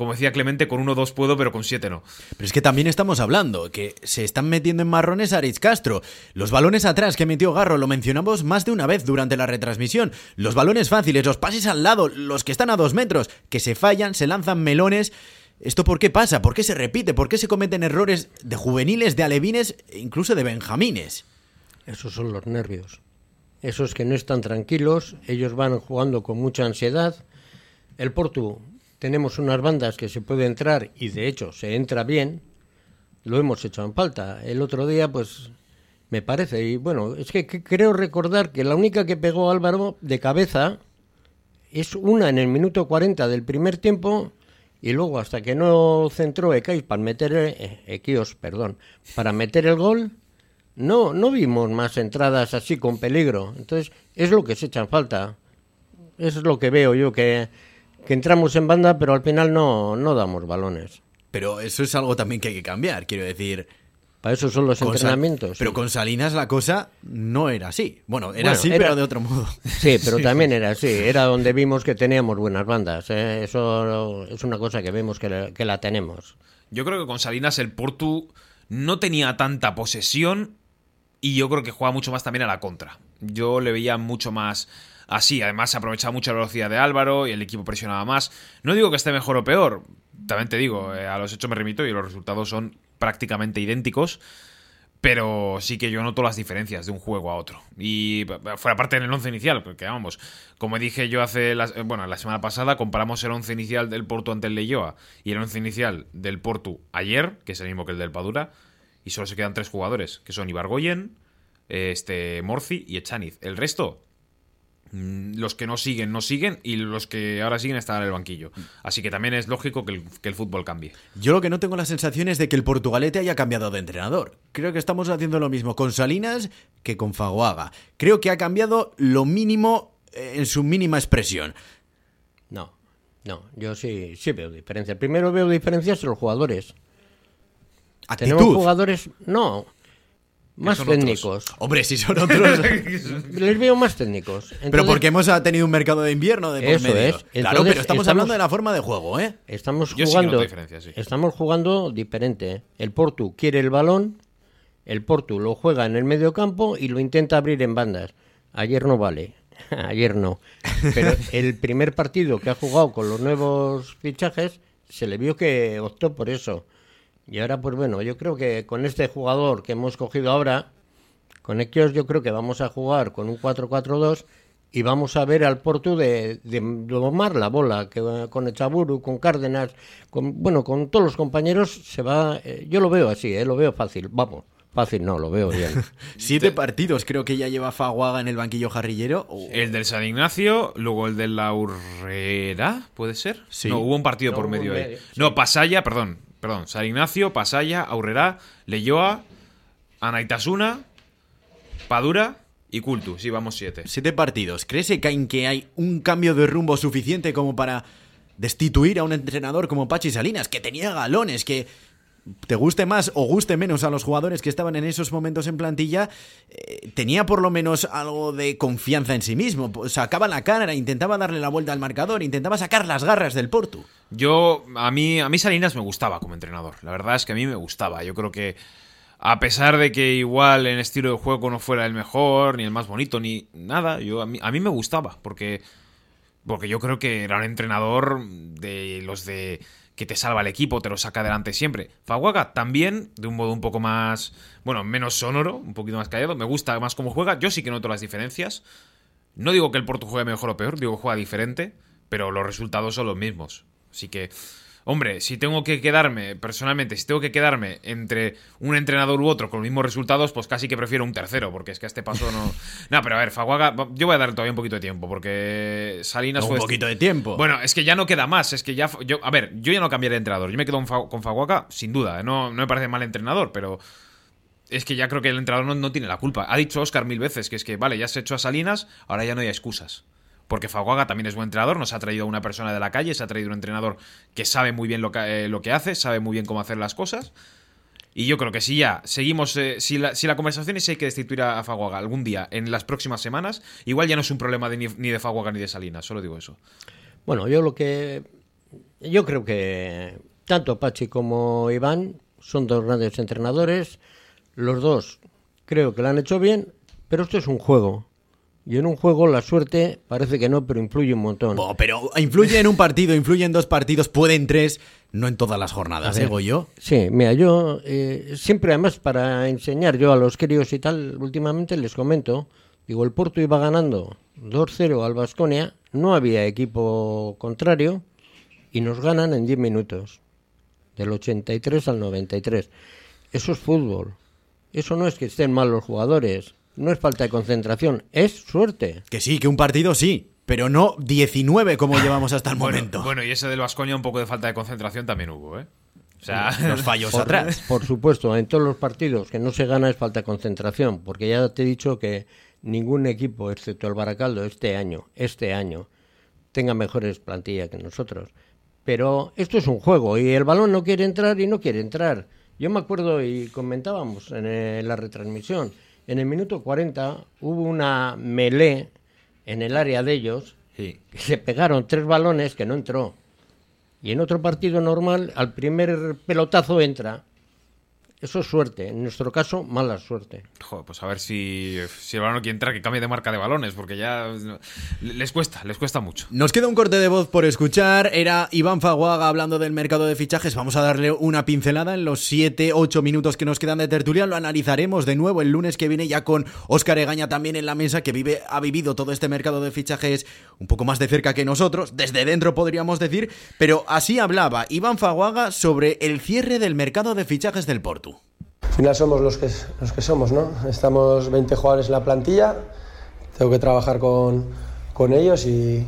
Speaker 1: como decía Clemente, con uno o dos puedo, pero con siete no.
Speaker 2: Pero es que también estamos hablando que se están metiendo en marrones a Aritz Castro. Los balones atrás que metió Garro lo mencionamos más de una vez durante la retransmisión. Los balones fáciles, los pases al lado, los que están a dos metros, que se fallan, se lanzan melones. ¿Esto por qué pasa? ¿Por qué se repite? ¿Por qué se cometen errores de juveniles, de alevines e incluso de benjamines?
Speaker 3: Esos son los nervios. Esos que no están tranquilos, ellos van jugando con mucha ansiedad. El Portu tenemos unas bandas que se puede entrar y de hecho se entra bien, lo hemos hecho en falta. El otro día, pues me parece, y bueno, es que, creo recordar que la única que pegó Álvaro de cabeza es una en el minuto 40 del primer tiempo y luego hasta que no centró Ekais para meter eh, perdón, para meter el gol, no no vimos más entradas así con peligro. Entonces, es lo que se echa en falta. es lo que veo yo que que entramos en banda, pero al final no, no damos balones.
Speaker 2: Pero eso es algo también que hay que cambiar, quiero decir.
Speaker 3: Para eso son los entrenamientos.
Speaker 2: Pero con Salinas la cosa no era así. Bueno, era así, pero de otro modo.
Speaker 3: Sí, pero también era así. Era donde vimos que teníamos buenas bandas. ¿eh? Eso es una cosa que vemos que que la tenemos.
Speaker 1: Yo creo que con Salinas el Portu no tenía tanta posesión y yo creo que juega mucho más también a la contra. Yo le veía mucho más así. Además, se aprovechaba mucho la velocidad de Álvaro y el equipo presionaba más. No digo que esté mejor o peor, también te digo, eh, a los hechos me remito y los resultados son prácticamente idénticos. Pero sí que yo noto las diferencias de un juego a otro. Y fuera parte en el once inicial, porque vamos, como dije yo hace, la, eh, bueno, la semana pasada, comparamos el once inicial del Porto ante el Leyoa y el once inicial del Porto ayer, que es el mismo que el del Padura, y solo se quedan tres jugadores, que son Ibargoyen, este, Morci y Echaniz. El resto los que no siguen, no siguen y los que ahora siguen están en el banquillo. Así que también es lógico que el, fútbol cambie.
Speaker 2: Yo lo que no tengo la sensación es de que el Portugalete haya cambiado de entrenador. Creo que estamos haciendo lo mismo con Salinas que con Faguaga. Creo que ha cambiado lo mínimo eh, en su mínima expresión.
Speaker 3: No, no, yo sí, sí veo diferencias. Primero veo diferencias en los jugadores.
Speaker 2: ¿Actitud?
Speaker 3: Tenemos jugadores, no, más técnicos.
Speaker 2: Hombre, si son otros.
Speaker 3: Les veo más técnicos.
Speaker 2: pero porque hemos tenido un mercado de invierno de por
Speaker 3: eso
Speaker 2: medio.
Speaker 3: Es.
Speaker 2: claro, pero estamos, hablando de la forma de juego, ¿eh?
Speaker 3: Estamos jugando. Estamos jugando diferente. El Portu quiere el balón, el Portu lo juega en el medio campo y lo intenta abrir en bandas. Ayer no vale. Ayer no. Pero el primer partido que ha jugado con los nuevos fichajes se le vio que optó por eso. Y ahora, pues bueno, yo creo que con este jugador que hemos cogido ahora, con Equios, yo creo que vamos a jugar con un 4-4-2 y vamos a ver al Porto de, de domar la bola, que con Echaburu, con Cárdenas, con, bueno, con todos los compañeros se va, eh, yo lo veo así, eh, lo veo fácil, vamos. Fácil no, lo veo bien.
Speaker 2: Siete partidos creo que ya lleva Faguaga en el banquillo jarrillero.
Speaker 1: El del San Ignacio, luego el de la Urrera, ¿puede ser? Sí. No, hubo un partido por medio, ahí. No, Pasaya, perdón, perdón, San Ignacio, Pasaya, Aurrera, Leyoa, Anaitasuna, Padura y Cultu. Sí, vamos siete.
Speaker 2: Siete partidos. ¿Crees que hay un cambio de rumbo suficiente como para destituir a un entrenador como Pachi Salinas, que tenía galones, que te guste más o guste menos a los jugadores que estaban en esos momentos en plantilla, eh, tenía por lo menos algo de confianza en sí mismo. Sacaba la cara, intentaba darle la vuelta al marcador, intentaba sacar las garras del Porto.
Speaker 1: Yo, a mí, a mí Salinas me gustaba como entrenador. La verdad es que a mí me gustaba. Yo creo que, a pesar de que igual en estilo de juego no fuera el mejor, ni el más bonito, ni nada, yo, a, mí, a mí me gustaba. Porque, porque yo creo que era un entrenador de los de que te salva el equipo, te lo saca adelante siempre. Faguaga también, de un modo un poco más, bueno, menos sonoro, un poquito más callado. Me gusta más cómo juega. Yo sí que noto las diferencias. No digo que el Porto juegue mejor o peor, digo que juega diferente, pero los resultados son los mismos. Así que Hombre, si tengo que quedarme, personalmente, si tengo que quedarme entre un entrenador u otro con los mismos resultados, pues casi que prefiero un tercero, porque es que a este paso no. no, pero a ver, Faguaga, yo voy a dar todavía un poquito de tiempo, porque Salinas
Speaker 2: Un poquito de tiempo.
Speaker 1: Bueno, es que ya no queda más, es que ya. Yo, a ver, yo ya no cambiaré de entrenador. Yo me quedo con Faguaga, sin duda, ¿eh? no, no me parece mal entrenador, pero. Es que ya creo que el entrenador no, no tiene la culpa. Ha dicho Oscar mil veces que es que, vale, ya has hecho a Salinas, ahora ya no hay excusas porque Faguaga también es buen entrenador, nos ha traído a una persona de la calle, se ha traído un entrenador que sabe muy bien lo que, eh, lo que hace, sabe muy bien cómo hacer las cosas. Y yo creo que si ya seguimos, eh, si, la, si, la, conversación es si hay que destituir a, Faguaga algún día en las próximas semanas, igual ya no es un problema de, ni, ni, de Faguaga ni de Salinas, solo digo eso.
Speaker 3: Bueno, yo lo que. Yo creo que tanto Pachi como Iván son dos grandes entrenadores. Los dos creo que lo han hecho bien, pero esto es un juego. Y en un juego la suerte parece que no, pero influye un montón.
Speaker 2: Oh, pero influye en un partido, influye en dos partidos, puede en tres, no en todas las jornadas, ¿eh, yo?
Speaker 3: Sí, mira, yo eh, siempre además para enseñar yo a los críos y tal, últimamente les comento, digo, el Porto iba ganando 2-0 al Vasconia, no había equipo contrario y nos ganan en 10 minutos, del 83 al 93. Eso es fútbol. Eso no es que estén mal los jugadores no es falta de concentración, es suerte.
Speaker 2: Que sí, que un partido sí, pero no 19 como llevamos hasta el momento.
Speaker 1: Bueno, y ese del Vascoña un poco de falta de concentración también hubo, ¿eh? O sea,
Speaker 2: los fallos
Speaker 3: por,
Speaker 2: atrás.
Speaker 3: Por supuesto, en todos los partidos que no se gana es falta de concentración, porque ya te he dicho que ningún equipo, excepto el Baracaldo, este año, este año, tenga mejores plantillas que nosotros. Pero esto es un juego y el balón no quiere entrar y no quiere entrar. Yo me acuerdo y comentábamos en la retransmisión, en el minuto 40 hubo una melé en el área de ellos, que se pegaron tres balones que no entró. Y en otro partido normal, al primer pelotazo entra. Eso es suerte. En nuestro caso, mala suerte.
Speaker 1: Joder, pues a ver si, si el balón quiere entrar, que cambie de marca de balones, porque ya les cuesta, les cuesta mucho.
Speaker 2: Nos queda un corte de voz por escuchar. Era Iván Faguaga hablando del mercado de fichajes. Vamos a darle una pincelada en los 7, 8 minutos que nos quedan de tertulia. Lo analizaremos de nuevo el lunes que viene, ya con Óscar Egaña también en la mesa, que vive, ha vivido todo este mercado de fichajes un poco más de cerca que nosotros, desde dentro podríamos decir. Pero así hablaba Iván Faguaga sobre el cierre del mercado de fichajes del Porto.
Speaker 7: Al final somos los que, los que somos, ¿no? Estamos 20 jugadores en la plantilla, tengo que trabajar con, con ellos y,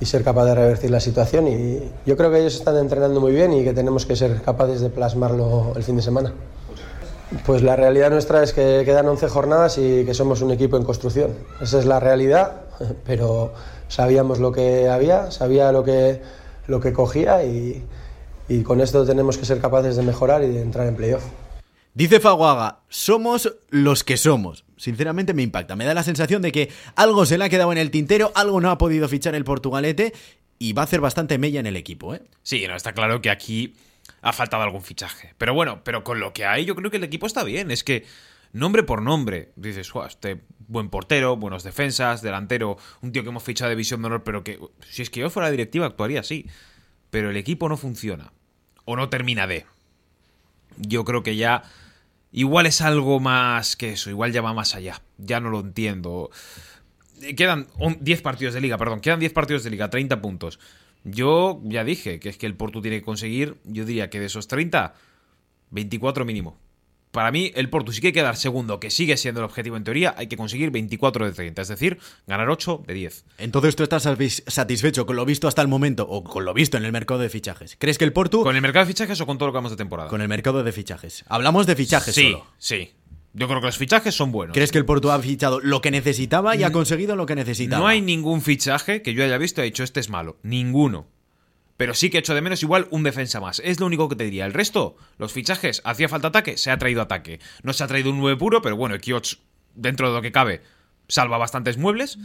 Speaker 7: y, ser capaz de revertir la situación y yo creo que ellos están entrenando muy bien y que tenemos que ser capaces de plasmarlo el fin de semana. Pues la realidad nuestra es que quedan 11 jornadas y que somos un equipo en construcción. Esa es la realidad, pero sabíamos lo que había, sabía lo que, lo que cogía y, y con esto tenemos que ser capaces de mejorar y de entrar en playoff.
Speaker 2: Dice Faguaga, somos los que somos. Sinceramente me impacta. Me da la sensación de que algo se le ha quedado en el tintero, algo no ha podido fichar el Portugalete y va a hacer bastante mella en el equipo, ¿eh?
Speaker 1: Sí, no, está claro que aquí ha faltado algún fichaje. Pero bueno, pero con lo que hay yo creo que el equipo está bien. Es que nombre por nombre, dices, este buen portero, buenos defensas, delantero, un tío que hemos fichado de visión de honor, pero que si es que yo fuera directiva actuaría así. Pero el equipo no funciona. O no termina de. Yo creo que ya Igual es algo más que eso, igual ya va más allá. Ya no lo entiendo. Quedan 10 partidos de liga, perdón, quedan 10 partidos de liga, 30 puntos. Yo ya dije que es que el Porto tiene que conseguir, yo diría que de esos 30, 24 mínimo para mí, el Porto sí que hay que dar segundo, que sigue siendo el objetivo en teoría, hay que conseguir 24 de 30, es decir, ganar 8 de 10.
Speaker 2: Entonces tú estás satisfecho con lo visto hasta el momento, o con lo visto en el mercado de fichajes. ¿Crees que el Porto...
Speaker 1: ¿Con el mercado de fichajes o con todo lo que vamos de temporada?
Speaker 2: Con el mercado de fichajes. Hablamos de fichajes
Speaker 1: sí,
Speaker 2: solo.
Speaker 1: Sí, yo creo que los fichajes son buenos.
Speaker 2: ¿Crees que el Porto ha fichado lo que necesitaba y ha conseguido lo que necesitaba?
Speaker 1: No hay ningún fichaje que yo haya visto y haya dicho este es malo. Ninguno. Pero sí que hecho de menos igual un defensa más. Es lo único que te diría. El resto, los fichajes, hacía falta ataque, se ha traído ataque. No se ha traído un 9 puro, pero bueno, Kioch, dentro de lo que cabe, salva bastantes muebles.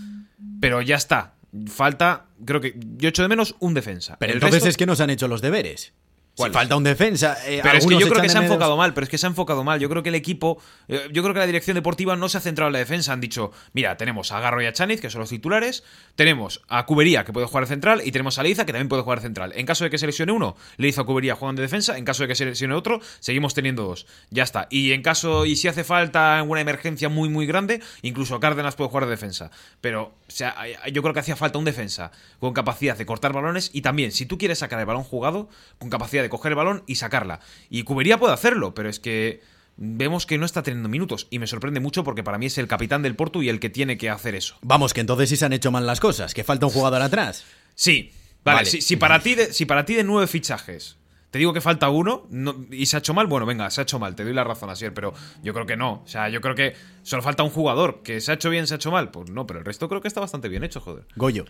Speaker 1: Pero ya está. Falta, creo que yo echo de menos un defensa.
Speaker 2: Pero entonces es que nos han hecho los deberes. Falta un defensa. eh,
Speaker 1: Pero es que yo creo que se ha enfocado mal, pero es que se ha enfocado mal. Yo creo que el equipo, eh, yo creo que la dirección deportiva no se ha centrado en la defensa. Han dicho, mira, tenemos a Garro y a Chaniz, que son los titulares, tenemos a Cubería, que puede jugar de central, y tenemos a Leiza, que también puede jugar de central. En caso de que se lesione uno, Leiza o Cubería juegan de defensa, en caso de que se lesione otro, seguimos teniendo dos. Ya está. Y en caso, y si hace falta una emergencia muy, muy grande, incluso Cárdenas puede jugar de defensa. Pero, o sea, yo creo que hacía falta un defensa con capacidad de cortar balones y también, si tú quieres sacar el balón jugado, con capacidad de coger el balón y sacarla. Y Cubería puede hacerlo, pero es que vemos que no está teniendo minutos y me sorprende mucho porque para mí es el capitán del Porto y el que tiene que hacer eso.
Speaker 2: Vamos, que entonces sí se han hecho mal las cosas, que falta un jugador atrás.
Speaker 1: Sí, vale,
Speaker 2: Vale.
Speaker 1: Si, si para ti de, si para ti de nueve fichajes te digo que falta uno no- y se ha hecho mal, bueno, venga, se ha hecho mal, te doy la razón, Asier, pero yo creo que no. O sea, yo creo que solo falta un jugador, que se ha hecho bien, se ha hecho mal. Pues no, pero el resto creo que está bastante bien hecho, joder.
Speaker 2: Goyo.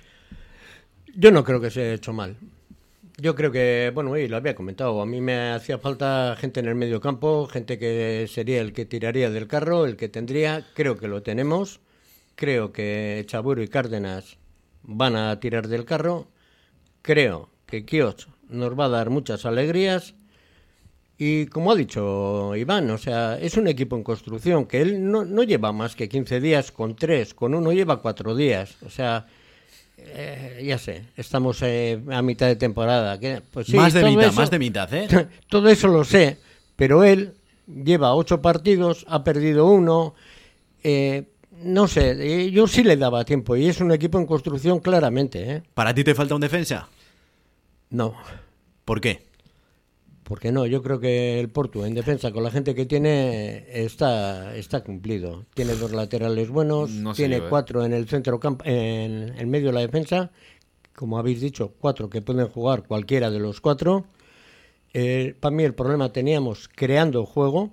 Speaker 3: Yo no creo que se haya hecho mal. Yo creo que, bueno, y lo había comentado, a mí me hacía falta gente en el medio campo, gente que sería el que tiraría del carro, el que tendría, creo que lo tenemos, creo que Chaburo y Cárdenas van a tirar del carro, creo que Kios nos va a dar muchas alegrías. Y como ha dicho Iván, o sea, es un equipo en construcción que él no, no lleva más que 15 días con tres, con uno lleva cuatro días, o sea... Eh, ya sé, estamos eh, a mitad de temporada. que- pues sí,
Speaker 2: más de mitad,
Speaker 3: eso-
Speaker 2: más de mitad, ¿eh?
Speaker 3: Todo eso lo sé, pero él lleva ocho partidos, ha perdido uno. eh, no sé, eh, yo sí le daba tiempo y es un equipo en construcción claramente.
Speaker 2: ¿Para ti te falta un defensa?
Speaker 3: No,
Speaker 2: ¿Por qué?
Speaker 3: Porque no, yo creo que el Porto en defensa con la gente que tiene está, está cumplido. Tiene dos laterales buenos,
Speaker 1: No
Speaker 3: tiene
Speaker 1: ¿eh?
Speaker 3: cuatro en el centro campo, en medio de la defensa, como habéis dicho, cuatro que pueden jugar cualquiera de los cuatro. Eh, para mí el problema teníamos creando juego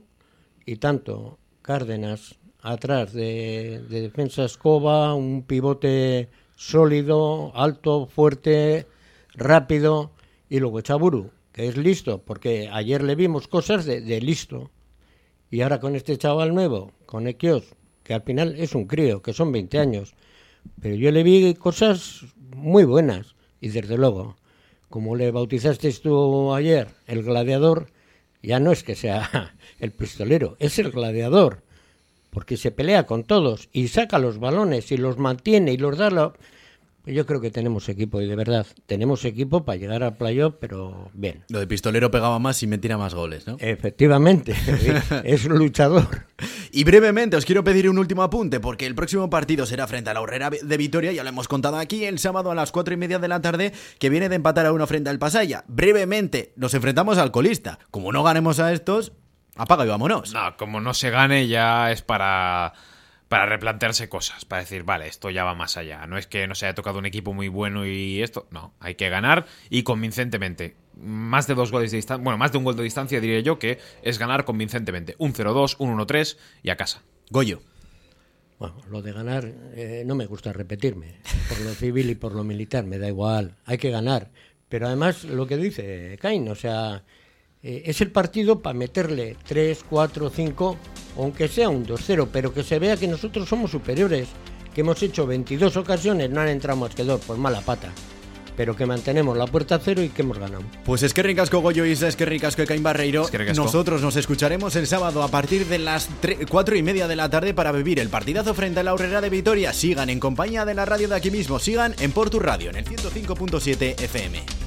Speaker 3: y tanto Cárdenas atrás de, de defensa escoba, un pivote sólido, alto, fuerte, rápido y luego Chaburu, que es listo, porque ayer le vimos cosas de, de listo y ahora con este chaval nuevo, con Equios, que al final es un crío, que son 20 años, pero yo le vi cosas muy buenas y desde luego, como le bautizaste tú ayer, el gladiador, ya no es que sea el pistolero, es el gladiador, porque se pelea con todos y saca los balones y los mantiene y los da. la- Yo creo que tenemos equipo y de verdad, tenemos equipo para llegar al playoff, pero bien.
Speaker 2: Lo de pistolero pegaba más y metía más goles, ¿no?
Speaker 3: Efectivamente, es un luchador.
Speaker 2: Y brevemente os quiero pedir un último apunte, porque el próximo partido será frente a la Horrera de Vitoria, ya lo hemos contado aquí, el sábado a las cuatro y media de la tarde, que viene de empatar a uno frente al Pasaya. Brevemente, nos enfrentamos al colista. Como no ganemos a estos, apaga y vámonos.
Speaker 1: No, como no se gane ya es para para replantearse cosas, para decir, vale, esto ya va más allá. No es que no se haya tocado un equipo muy bueno y esto, no, hay que ganar y convincentemente. Más de dos goles de distancia, bueno, más de un gol de distancia diría yo que es ganar convincentemente. Un 0-2, un 1-3 y a casa.
Speaker 2: Goyo.
Speaker 3: Bueno, lo de ganar eh, no me gusta repetirme. Por lo civil y por lo militar, me da igual. Hay que ganar. Pero además, lo que dice Cain, o sea, eh, es el partido para meterle 3, 4, 5, aunque sea un 2-0, pero que se vea que nosotros somos superiores, que hemos hecho 22 ocasiones, no han entrado más que dos, por mala pata. Pero que mantenemos la puerta a cero y que hemos ganado.
Speaker 2: Pues es que ricasco Goyo Isla, es que ricasco Ekain Barreiro. Nosotros nos escucharemos el sábado a partir de las 4 y media de la tarde para vivir el partidazo frente a la Horrera de Vitoria. Sigan en compañía de la radio de aquí mismo, sigan en Portu Radio en el 105.7 FM.